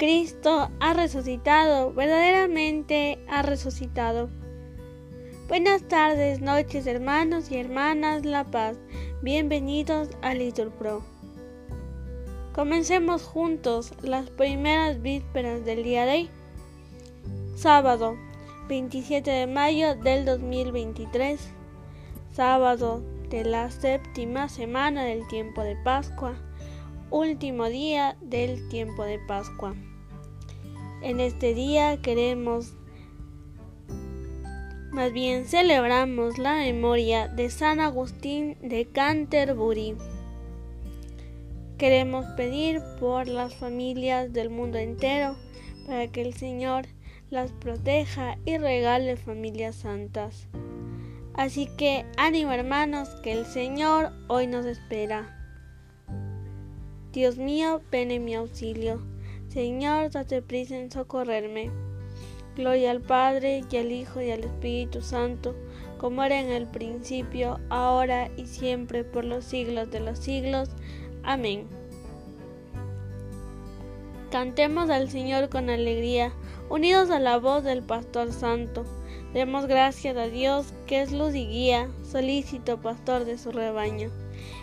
Cristo ha resucitado, verdaderamente ha resucitado. Buenas tardes, noches, hermanos y hermanas La Paz. Bienvenidos a Litur Pro. Comencemos juntos las primeras vísperas del día de hoy. Sábado, 27 de mayo del 2023. Sábado de la séptima semana del tiempo de Pascua. Último día del tiempo de Pascua. En este día queremos, más bien celebramos la memoria de San Agustín de Canterbury. Queremos pedir por las familias del mundo entero para que el Señor las proteja y regale familias santas. Así que ánimo hermanos, que el Señor hoy nos espera. Dios mío, ven en mi auxilio. Señor, date prisa en socorrerme. Gloria al Padre y al Hijo y al Espíritu Santo, como era en el principio, ahora y siempre, por los siglos de los siglos. Amén. Cantemos al Señor con alegría, unidos a la voz del Pastor Santo. Demos gracias a Dios, que es luz y guía, solícito pastor de su rebaño.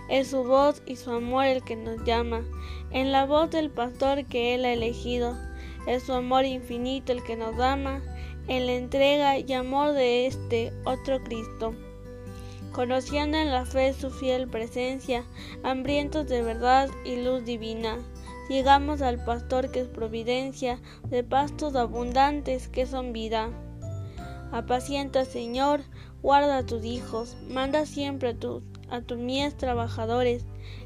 Es su voz y su amor el que nos llama, en la voz del pastor que él ha elegido. Es su amor infinito el que nos ama, en la entrega y amor de este otro Cristo. Conociendo en la fe su fiel presencia, hambrientos de verdad y luz divina, llegamos al pastor que es providencia, de pastos abundantes que son vida. Apacienta, Señor, guarda a tus hijos, manda siempre a tus a tus mies trabajadores,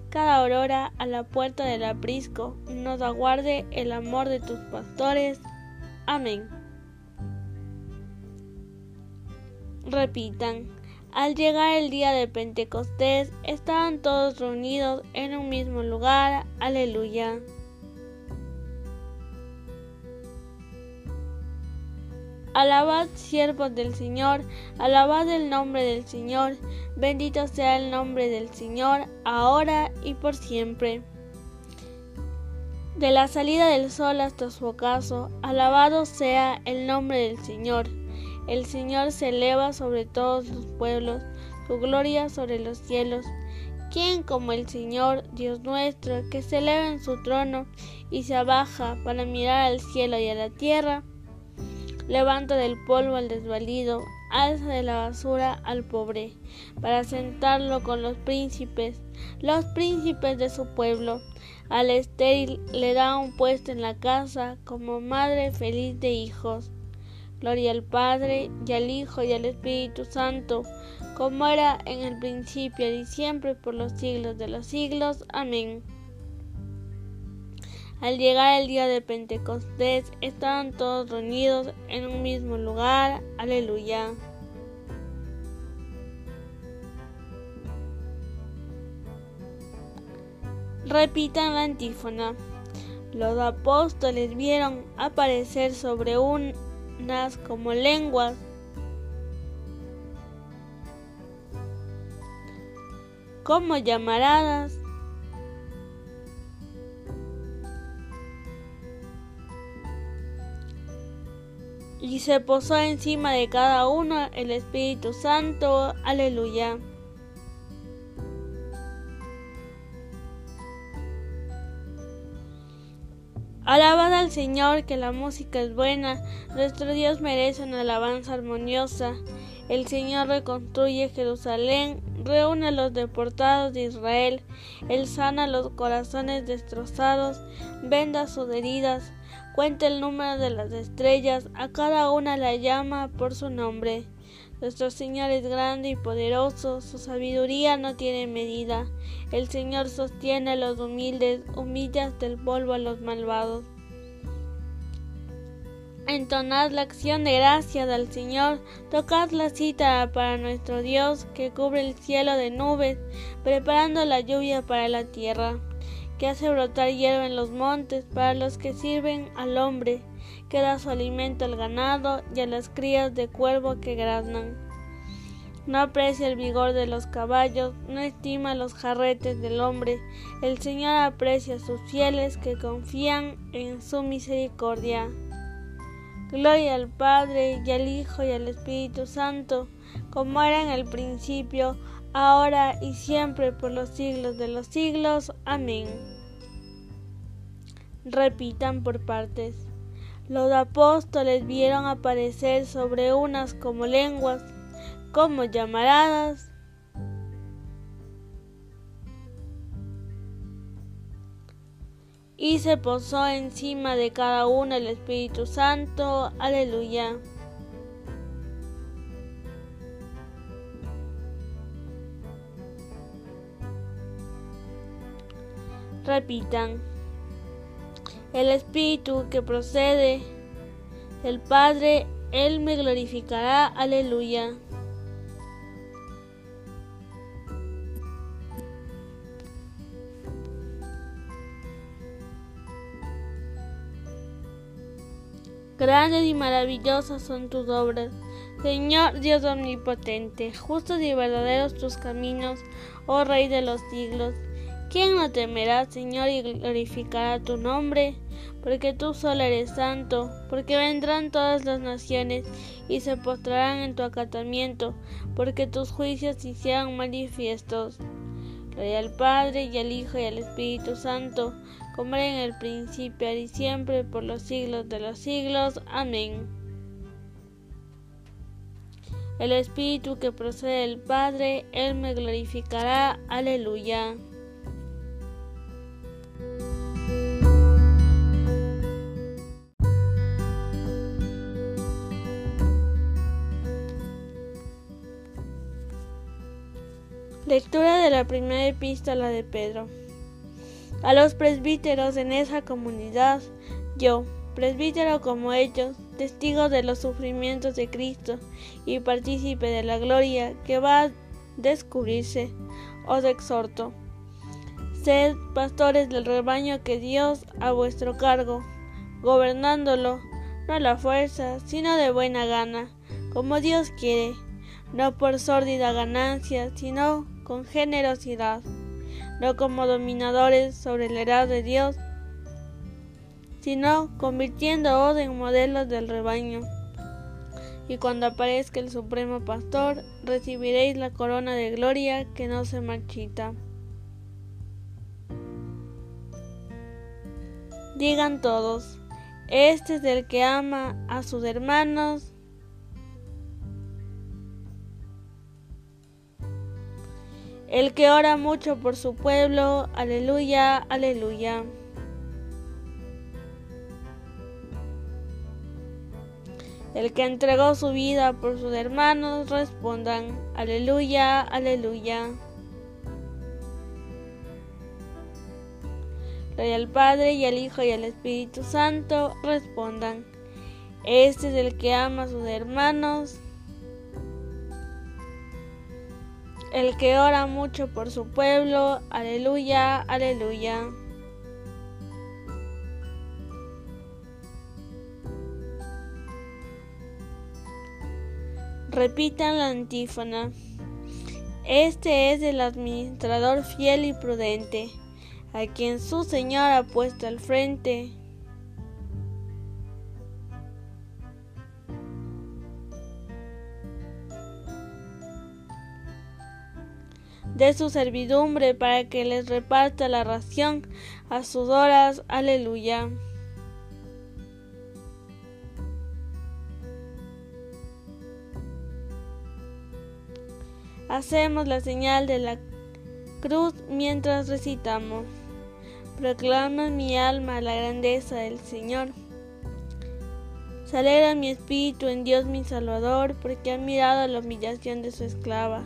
cada aurora a la puerta del aprisco, nos aguarde el amor de tus pastores. Amén. Repitan, al llegar el día de Pentecostés, estaban todos reunidos en un mismo lugar. Aleluya. Alabad siervos del Señor, alabad el nombre del Señor, bendito sea el nombre del Señor, ahora y por siempre. De la salida del sol hasta su ocaso, alabado sea el nombre del Señor. El Señor se eleva sobre todos los pueblos, su gloria sobre los cielos. ¿Quién como el Señor, Dios nuestro, que se eleva en su trono y se abaja para mirar al cielo y a la tierra? Levanta del polvo al desvalido, alza de la basura al pobre, para sentarlo con los príncipes, los príncipes de su pueblo. Al estéril le da un puesto en la casa como madre feliz de hijos. Gloria al Padre y al Hijo y al Espíritu Santo, como era en el principio y siempre por los siglos de los siglos. Amén. Al llegar el día de Pentecostés, estaban todos reunidos en un mismo lugar. Aleluya. Repitan la antífona. Los apóstoles vieron aparecer sobre unas como lenguas como llamaradas y se posó encima de cada uno el Espíritu Santo. Aleluya. Alabad al Señor que la música es buena, nuestro Dios merece una alabanza armoniosa. El Señor reconstruye Jerusalén, reúne a los deportados de Israel, Él sana los corazones destrozados, venda sus heridas, Cuenta el número de las estrellas, a cada una la llama por su nombre. Nuestro Señor es grande y poderoso, su sabiduría no tiene medida. El Señor sostiene a los humildes, humilla hasta el polvo a los malvados. Entonad la acción de gracias al Señor, tocad la cita para nuestro Dios que cubre el cielo de nubes, preparando la lluvia para la tierra que hace brotar hierba en los montes para los que sirven al hombre, que da su alimento al ganado y a las crías de cuervo que graznan. no aprecia el vigor de los caballos, no estima los jarretes del hombre. El Señor aprecia a sus fieles que confían en su misericordia. Gloria al Padre y al Hijo y al Espíritu Santo, como era en el principio, ahora y siempre por los siglos de los siglos. Amén. Repitan por partes. Los apóstoles vieron aparecer sobre unas como lenguas como llamaradas. Y se posó encima de cada uno el Espíritu Santo. Aleluya. Repitan. El Espíritu que procede del Padre, Él me glorificará. Aleluya. Grandes y maravillosas son tus obras, Señor Dios omnipotente, justos y verdaderos tus caminos, oh Rey de los siglos. ¿Quién no temerá, Señor, y glorificará tu nombre? Porque tú solo eres santo, porque vendrán todas las naciones y se postrarán en tu acatamiento, porque tus juicios se hicieron manifiestos. Gloria al Padre y al Hijo y al Espíritu Santo, como era en el principio y siempre, por los siglos de los siglos. Amén. El Espíritu que procede del Padre, Él me glorificará. Aleluya. Lectura de la primera epístola de Pedro. A los presbíteros en esa comunidad, yo, presbítero como ellos, testigo de los sufrimientos de Cristo y partícipe de la gloria que va a descubrirse, os exhorto. Sed pastores del rebaño que Dios a vuestro cargo, gobernándolo, no a la fuerza, sino de buena gana, como Dios quiere, no por sórdida ganancia, sino con generosidad no como dominadores sobre el heredad de Dios, sino convirtiéndoos en modelos del rebaño. Y cuando aparezca el Supremo Pastor, recibiréis la corona de gloria que no se marchita. Digan todos, este es el que ama a sus hermanos el que ora mucho por su pueblo, aleluya, aleluya. El que entregó su vida por sus hermanos, respondan, aleluya, aleluya. Gloria al Padre y al Hijo y al Espíritu Santo, respondan, este es el que ama a sus hermanos, el que ora mucho por su pueblo, aleluya, aleluya. Repitan la antífona. Este es el administrador fiel y prudente, a quien su Señor ha puesto al frente de su servidumbre para que les reparta la ración a sus horas. Aleluya. Hacemos la señal de la cruz mientras recitamos. Proclama mi alma la grandeza del Señor. Se alegra mi espíritu en Dios mi Salvador, porque ha mirado la humillación de su esclava.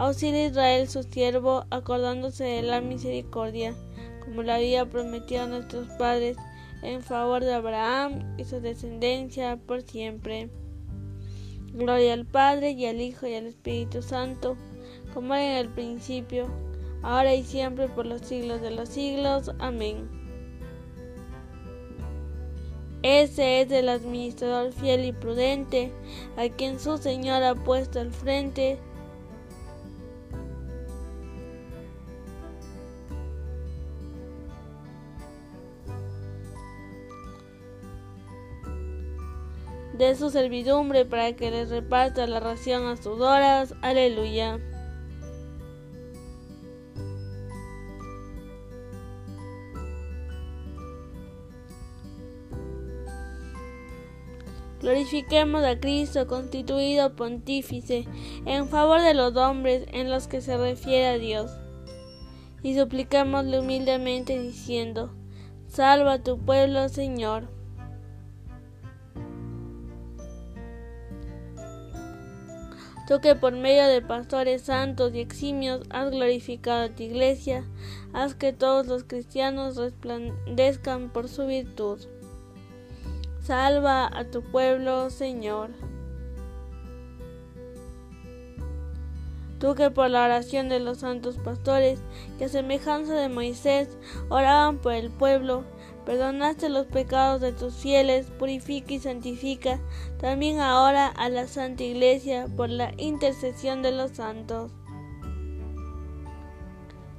Auxilia Israel su siervo, acordándose de la misericordia, como lo había prometido a nuestros padres, en favor de Abraham y su descendencia por siempre. Gloria al Padre y al Hijo y al Espíritu Santo, como era en el principio, ahora y siempre por los siglos de los siglos. Amén. Ese es el administrador fiel y prudente, a quien su Señor ha puesto al frente de su servidumbre para que les reparta la ración a sus horas. Aleluya. Glorifiquemos a Cristo constituido pontífice en favor de los hombres en los que se refiere a Dios. Y supliquémosle humildemente diciendo, Salva a tu pueblo, Señor. Tú que por medio de pastores santos y eximios has glorificado a tu iglesia, haz que todos los cristianos resplandezcan por su virtud. Salva a tu pueblo, Señor. Tú que por la oración de los santos pastores, que a semejanza de Moisés oraban por el pueblo, perdonaste los pecados de tus fieles, purifica y santifica también ahora a la Santa Iglesia por la intercesión de los santos.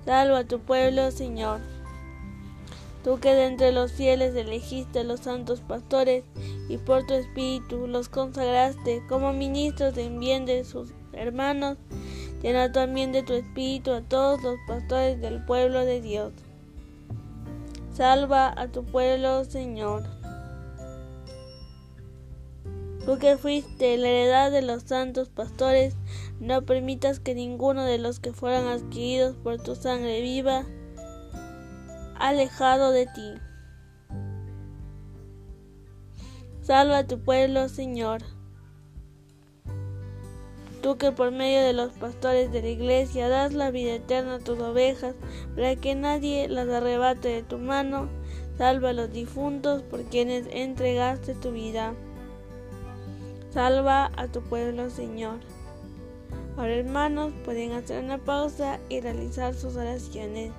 Salva a tu pueblo, Señor. Tú que de entre los fieles elegiste a los santos pastores y por tu espíritu los consagraste como ministros en bien de sus hermanos, llena también de tu espíritu a todos los pastores del pueblo de Dios. Salva a tu pueblo, Señor. Tú que fuiste la heredad de los santos pastores, no permitas que ninguno de los que fueran adquiridos por tu sangre viva, alejado de ti. Salva a tu pueblo, Señor. Tú que por medio de los pastores de la iglesia das la vida eterna a tus ovejas, para que nadie las arrebate de tu mano, salva a los difuntos por quienes entregaste tu vida. Salva a tu pueblo, Señor. Ahora hermanos pueden hacer una pausa y realizar sus oraciones.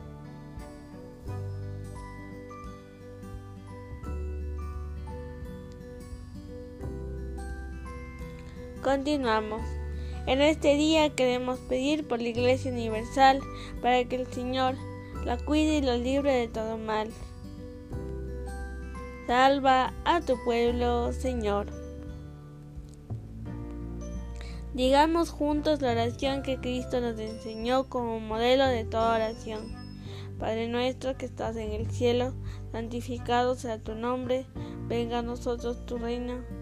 Continuamos. En este día queremos pedir por la Iglesia Universal para que el Señor la cuide y lo libre de todo mal. Salva a tu pueblo, Señor. Digamos juntos la oración que Cristo nos enseñó como modelo de toda oración. Padre nuestro que estás en el cielo, santificado sea tu nombre, venga a nosotros tu reino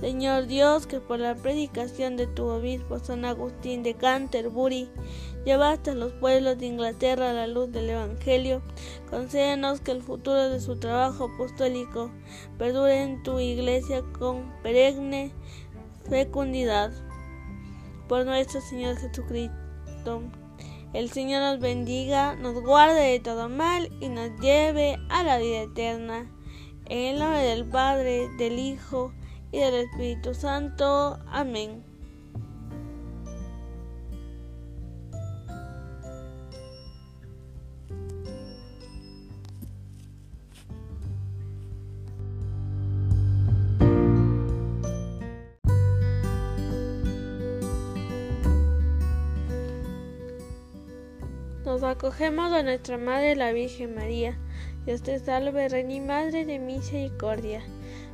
Señor Dios, que por la predicación de tu obispo San Agustín de Canterbury llevaste a los pueblos de Inglaterra a la luz del Evangelio, concédenos que el futuro de su trabajo apostólico perdure en tu iglesia con perenne fecundidad. Por nuestro Señor Jesucristo. El Señor nos bendiga, nos guarde de todo mal y nos lleve a la vida eterna. En el nombre del Padre, del Hijo y del Espíritu Santo. Amén. Nos acogemos a nuestra Madre la Virgen María. Dios te salve, Reina y Madre de misericordia.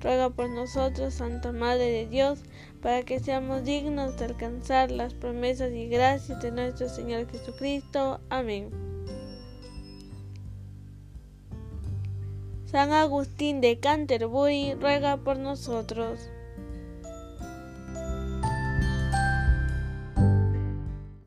Ruega por nosotros, Santa Madre de Dios, para que seamos dignos de alcanzar las promesas y gracias de nuestro Señor Jesucristo. Amén. San Agustín de Canterbury ruega por nosotros.